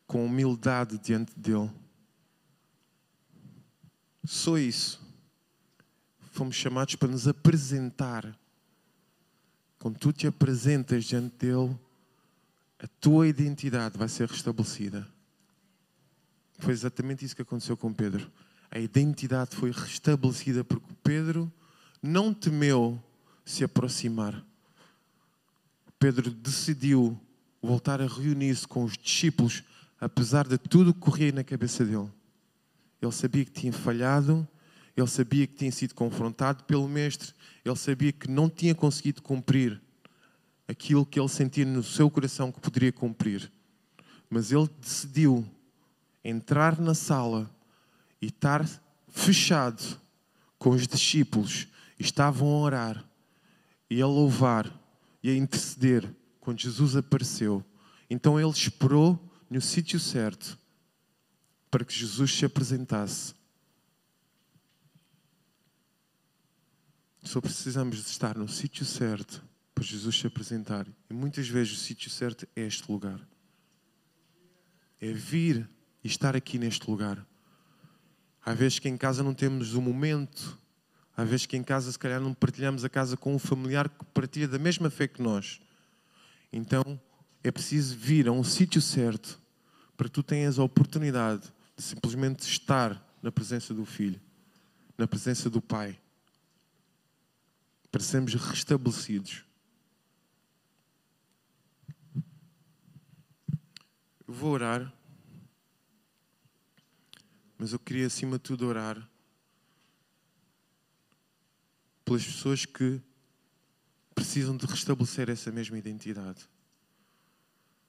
com humildade diante dele. Só isso. Fomos chamados para nos apresentar. Quando tu te apresentas diante dele, a tua identidade vai ser restabelecida. Foi exatamente isso que aconteceu com Pedro. A identidade foi restabelecida porque Pedro não temeu se aproximar. Pedro decidiu voltar a reunir-se com os discípulos apesar de tudo que corria na cabeça dele. Ele sabia que tinha falhado, ele sabia que tinha sido confrontado pelo Mestre, ele sabia que não tinha conseguido cumprir aquilo que ele sentia no seu coração que poderia cumprir. Mas ele decidiu entrar na sala e estar fechado com os discípulos. Estavam a orar e a louvar e a interceder quando Jesus apareceu. Então ele esperou no sítio certo para que Jesus se apresentasse. Só precisamos de estar no sítio certo Jesus se apresentar. E muitas vezes o sítio certo é este lugar. É vir e estar aqui neste lugar. Há vezes que em casa não temos o momento, há vezes que em casa se calhar não partilhamos a casa com um familiar que partilha da mesma fé que nós. Então é preciso vir a um sítio certo para que tu tenhas a oportunidade de simplesmente estar na presença do Filho, na presença do Pai, para sermos restabelecidos. Eu vou orar, mas eu queria acima de tudo orar pelas pessoas que precisam de restabelecer essa mesma identidade.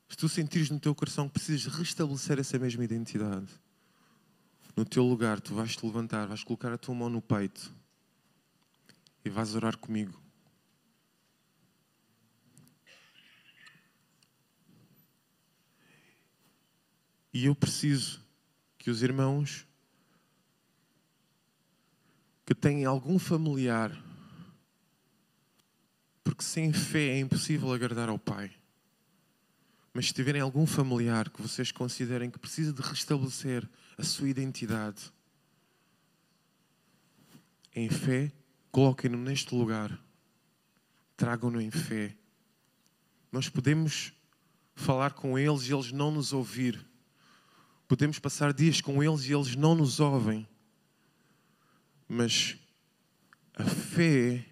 Se tu sentires no teu coração que precisas restabelecer essa mesma identidade, no teu lugar tu vais te levantar, vais colocar a tua mão no peito e vais orar comigo. E eu preciso que os irmãos que têm algum familiar, porque sem fé é impossível agradar ao Pai. Mas se tiverem algum familiar que vocês considerem que precisa de restabelecer a sua identidade, em fé, coloquem-no neste lugar. Tragam-no em fé. Nós podemos falar com eles e eles não nos ouvir. Podemos passar dias com eles e eles não nos ouvem. Mas a fé,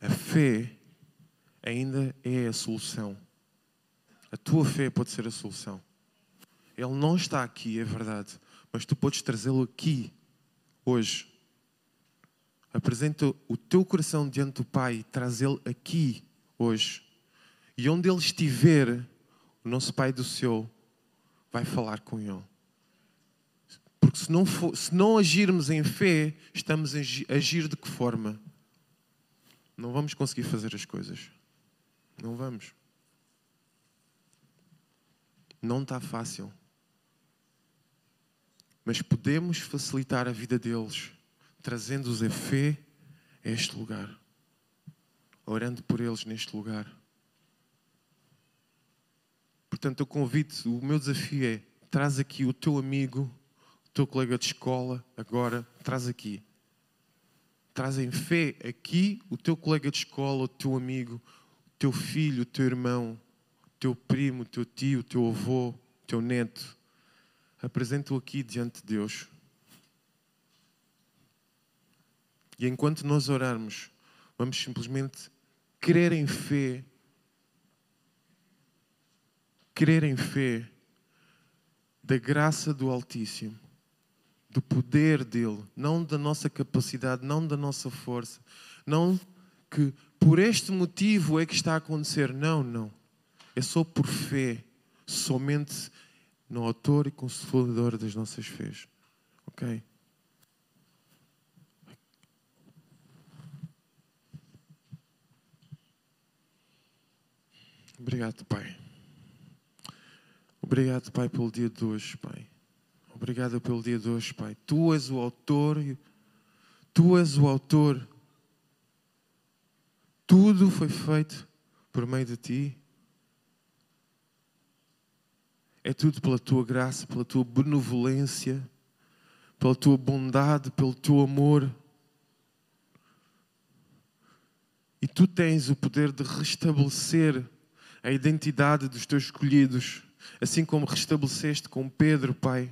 a fé ainda é a solução. A tua fé pode ser a solução. Ele não está aqui, é verdade, mas tu podes trazê-lo aqui, hoje. Apresenta o teu coração diante do Pai, traz-lo aqui, hoje. E onde ele estiver, o nosso Pai do céu vai falar com ele. Porque se não, for, se não agirmos em fé, estamos a agir de que forma? Não vamos conseguir fazer as coisas. Não vamos. Não está fácil. Mas podemos facilitar a vida deles, trazendo-os a fé a este lugar, orando por eles neste lugar. Portanto, eu convido, o meu desafio é: traz aqui o teu amigo, o teu colega de escola, agora, traz aqui. Traz em fé aqui o teu colega de escola, o teu amigo, o teu filho, o teu irmão, o teu primo, o teu tio, o teu avô, o teu neto. Apresenta-o aqui diante de Deus. E enquanto nós orarmos, vamos simplesmente crer em fé crer em fé da graça do Altíssimo, do poder dele, não da nossa capacidade, não da nossa força, não que por este motivo é que está a acontecer. Não, não. É só por fé, somente no autor e consolador das nossas fés. Ok? Obrigado, Pai. Obrigado, Pai, pelo dia de hoje, Pai. Obrigado pelo dia de hoje, Pai. Tu és o autor, tu és o autor. Tudo foi feito por meio de ti. É tudo pela tua graça, pela tua benevolência, pela tua bondade, pelo teu amor. E tu tens o poder de restabelecer a identidade dos teus escolhidos assim como restabeleceste com Pedro, Pai.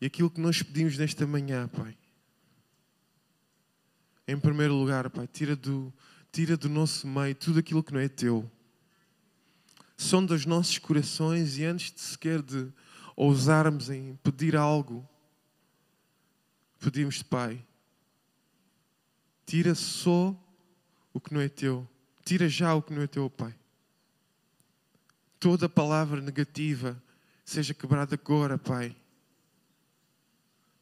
E aquilo que nós pedimos nesta manhã, Pai. Em primeiro lugar, Pai, tira do, tira do nosso meio tudo aquilo que não é teu. Sonda os nossos corações e antes de sequer de ousarmos em pedir algo, pedimos-te, Pai, tira só o que não é teu. Tira já o que não é teu, Pai Toda palavra negativa seja quebrada agora, Pai.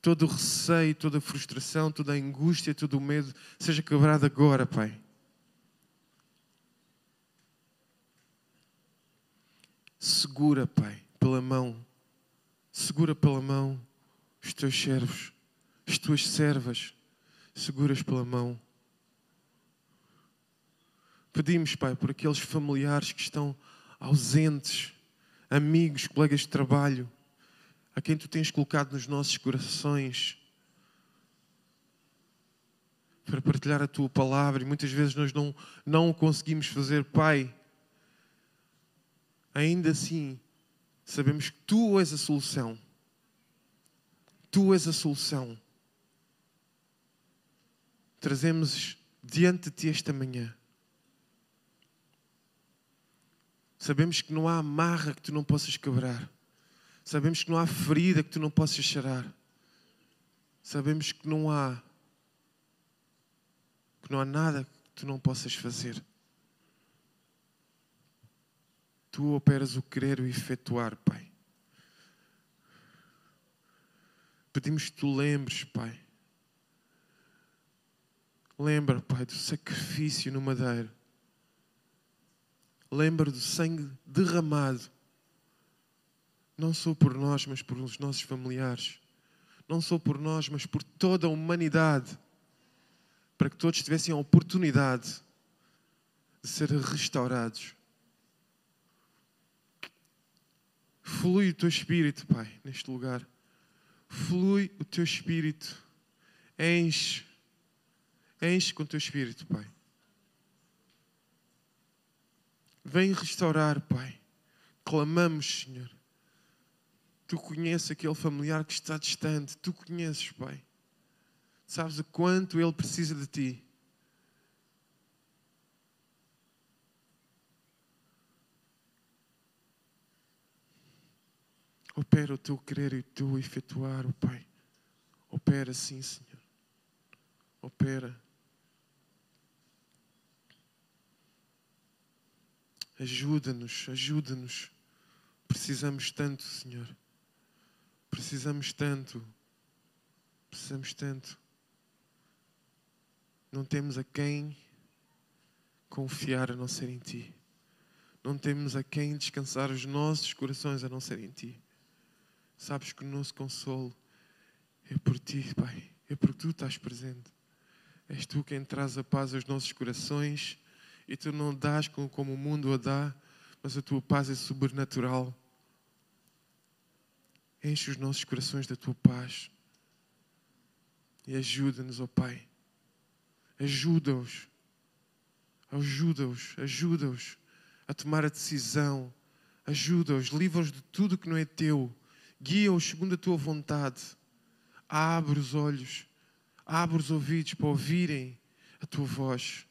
Todo o receio, toda a frustração, toda a angústia, todo o medo seja quebrado agora, Pai. Segura, Pai, pela mão, segura pela mão os teus servos, as tuas servas, seguras pela mão. Pedimos, Pai, por aqueles familiares que estão ausentes, amigos, colegas de trabalho, a quem tu tens colocado nos nossos corações para partilhar a tua palavra e muitas vezes nós não, não o conseguimos fazer, Pai. Ainda assim, sabemos que tu és a solução. Tu és a solução. Trazemos diante de ti esta manhã Sabemos que não há amarra que tu não possas quebrar. Sabemos que não há ferida que tu não possas cheirar. Sabemos que não há que não há nada que tu não possas fazer. Tu operas o querer e o efetuar, Pai. Pedimos que tu lembres, Pai. Lembra, Pai, do sacrifício no madeiro lembra do sangue derramado, não só por nós, mas por os nossos familiares, não só por nós, mas por toda a humanidade, para que todos tivessem a oportunidade de ser restaurados. Flui o teu espírito, Pai, neste lugar. Flui o teu espírito. Enche. Enche com o teu espírito, Pai. Vem restaurar, Pai. Clamamos, Senhor. Tu conheces aquele familiar que está distante. Tu conheces, Pai. Sabes o quanto ele precisa de ti. Opera o teu querer e o teu efetuar, oh Pai. Opera sim, Senhor. Opera. Ajuda-nos, ajuda-nos. Precisamos tanto, Senhor. Precisamos tanto. Precisamos tanto. Não temos a quem confiar a não ser em Ti. Não temos a quem descansar os nossos corações a não ser em Ti. Sabes que o nosso consolo é por Ti, Pai. É porque Tu estás presente. És Tu quem traz a paz aos nossos corações e tu não dás como o mundo a dá, mas a tua paz é sobrenatural. Enche os nossos corações da tua paz e ajuda-nos, ó oh Pai. Ajuda-os, ajuda-os, ajuda-os a tomar a decisão. Ajuda-os, livra-os de tudo que não é teu. Guia-os segundo a tua vontade. Abre os olhos, abre os ouvidos para ouvirem a tua voz.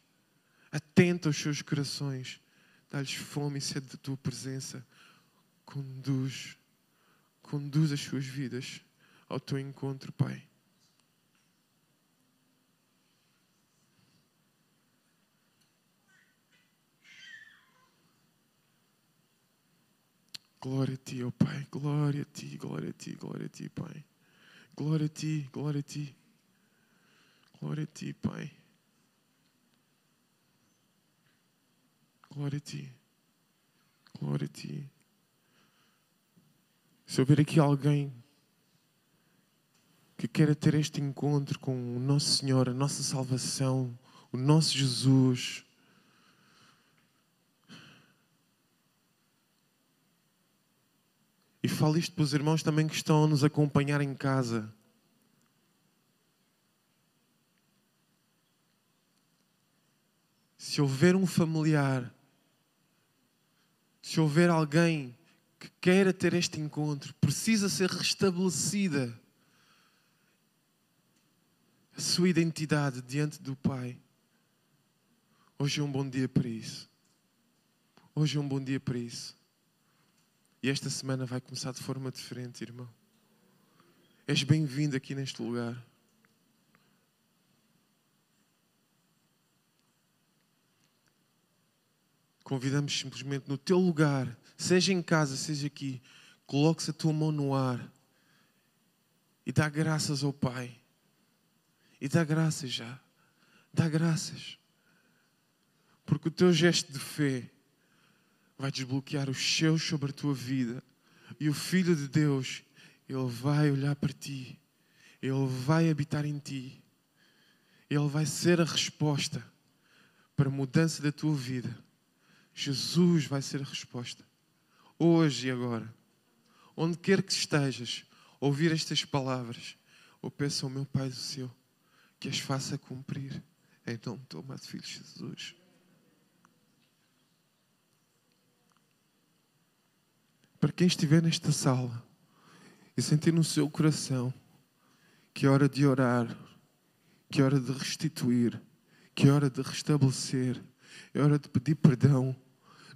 Atenta aos seus corações. Dá-lhes fome e sede da tua presença. Conduz, conduz as suas vidas ao teu encontro, Pai. Glória a ti, ó oh Pai. Glória a ti, glória a ti, glória a ti, Pai. Glória a ti, glória a ti. Glória a ti, Pai. Glória a ti. Glória a ti. Se houver aqui alguém que queira ter este encontro com o nosso Senhor, a nossa salvação, o nosso Jesus, E falo isto para os irmãos também que estão a nos acompanhar em casa. Se houver um familiar se houver alguém que queira ter este encontro, precisa ser restabelecida a sua identidade diante do Pai. Hoje é um bom dia para isso. Hoje é um bom dia para isso. E esta semana vai começar de forma diferente, irmão. És bem-vindo aqui neste lugar. Convidamos simplesmente no teu lugar, seja em casa, seja aqui, coloques a tua mão no ar e dá graças ao Pai. E dá graças já. Dá graças. Porque o teu gesto de fé vai desbloquear os céus sobre a tua vida. E o Filho de Deus, Ele vai olhar para ti. Ele vai habitar em ti. Ele vai ser a resposta para a mudança da tua vida. Jesus vai ser a resposta. Hoje e agora. Onde quer que estejas, ouvir estas palavras, ou peço ao meu Pai do céu que as faça cumprir. Em nome do amado Filho Jesus. Para quem estiver nesta sala e sentir no seu coração que é hora de orar, que é hora de restituir, que é hora de restabelecer, é hora de pedir perdão,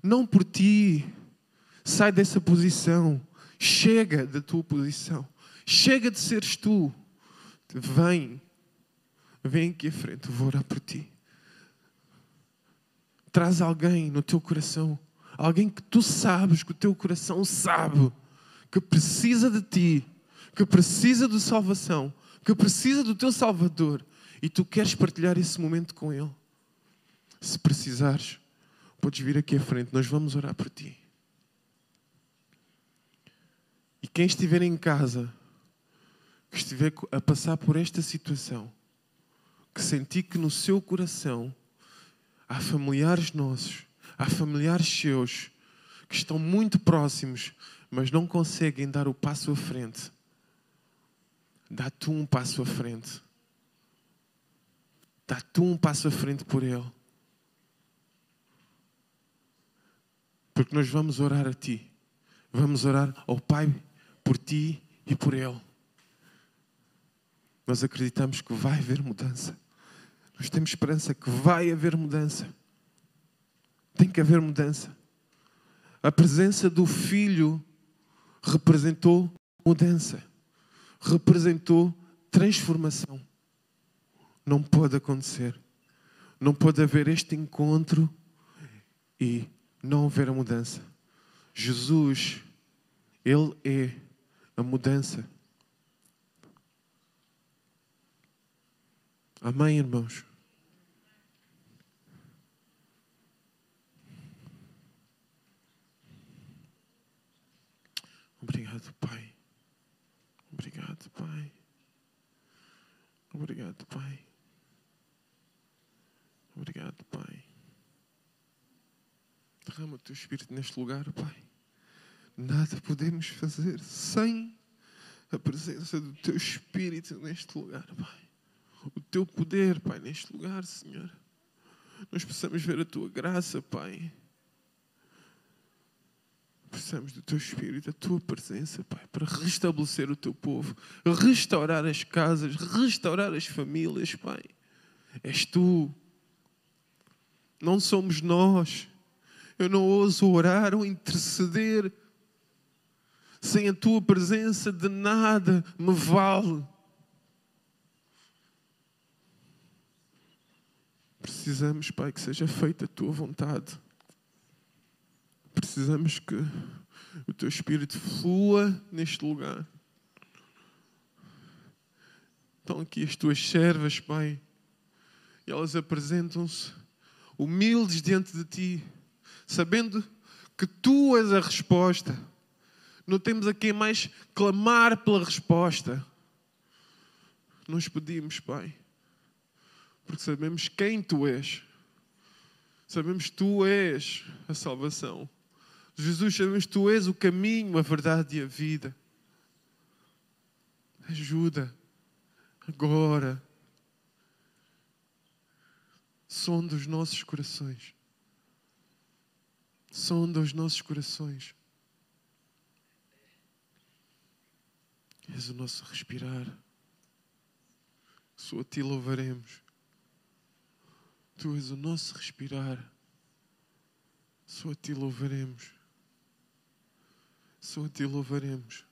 não por ti, sai dessa posição, chega da tua posição, chega de seres tu, vem, vem aqui à frente, vou orar por ti. Traz alguém no teu coração. Alguém que tu sabes, que o teu coração sabe, que precisa de ti, que precisa de salvação, que precisa do teu Salvador. E tu queres partilhar esse momento com ele. Se precisares, podes vir aqui à frente, nós vamos orar por ti. E quem estiver em casa, que estiver a passar por esta situação, que sentir que no seu coração há familiares nossos Há familiares seus que estão muito próximos, mas não conseguem dar o passo à frente. Dá tu um passo à frente. Dá tu um passo à frente por ele. Porque nós vamos orar a ti. Vamos orar ao Pai por ti e por ele. Nós acreditamos que vai haver mudança. Nós temos esperança que vai haver mudança. Tem que haver mudança. A presença do Filho representou mudança, representou transformação. Não pode acontecer. Não pode haver este encontro e não haver a mudança. Jesus, Ele é a mudança. Amém, irmãos? Obrigado, Pai. Obrigado, Pai. Obrigado, Pai. Obrigado, Pai. Derrama o teu espírito neste lugar, Pai. Nada podemos fazer sem a presença do teu espírito neste lugar, Pai. O teu poder, Pai, neste lugar, Senhor. Nós possamos ver a tua graça, Pai Precisamos do teu espírito, da tua presença, Pai, para restabelecer o teu povo, restaurar as casas, restaurar as famílias, Pai. És tu. Não somos nós. Eu não ouso orar ou interceder. Sem a tua presença, de nada me vale. Precisamos, Pai, que seja feita a tua vontade. Precisamos que o teu Espírito flua neste lugar. Estão aqui as tuas servas, Pai, e elas apresentam-se humildes diante de ti, sabendo que tu és a resposta. Não temos a quem mais clamar pela resposta. Nós pedimos, Pai, porque sabemos quem tu és. Sabemos que tu és a salvação. Jesus, sabemos que tu és o caminho, a verdade e a vida. Ajuda agora. Sonda os nossos corações. Sonda os nossos corações. És o nosso respirar. Só a ti louvaremos. Tu és o nosso respirar. Só a ti louvaremos. Só a ti louvaremos.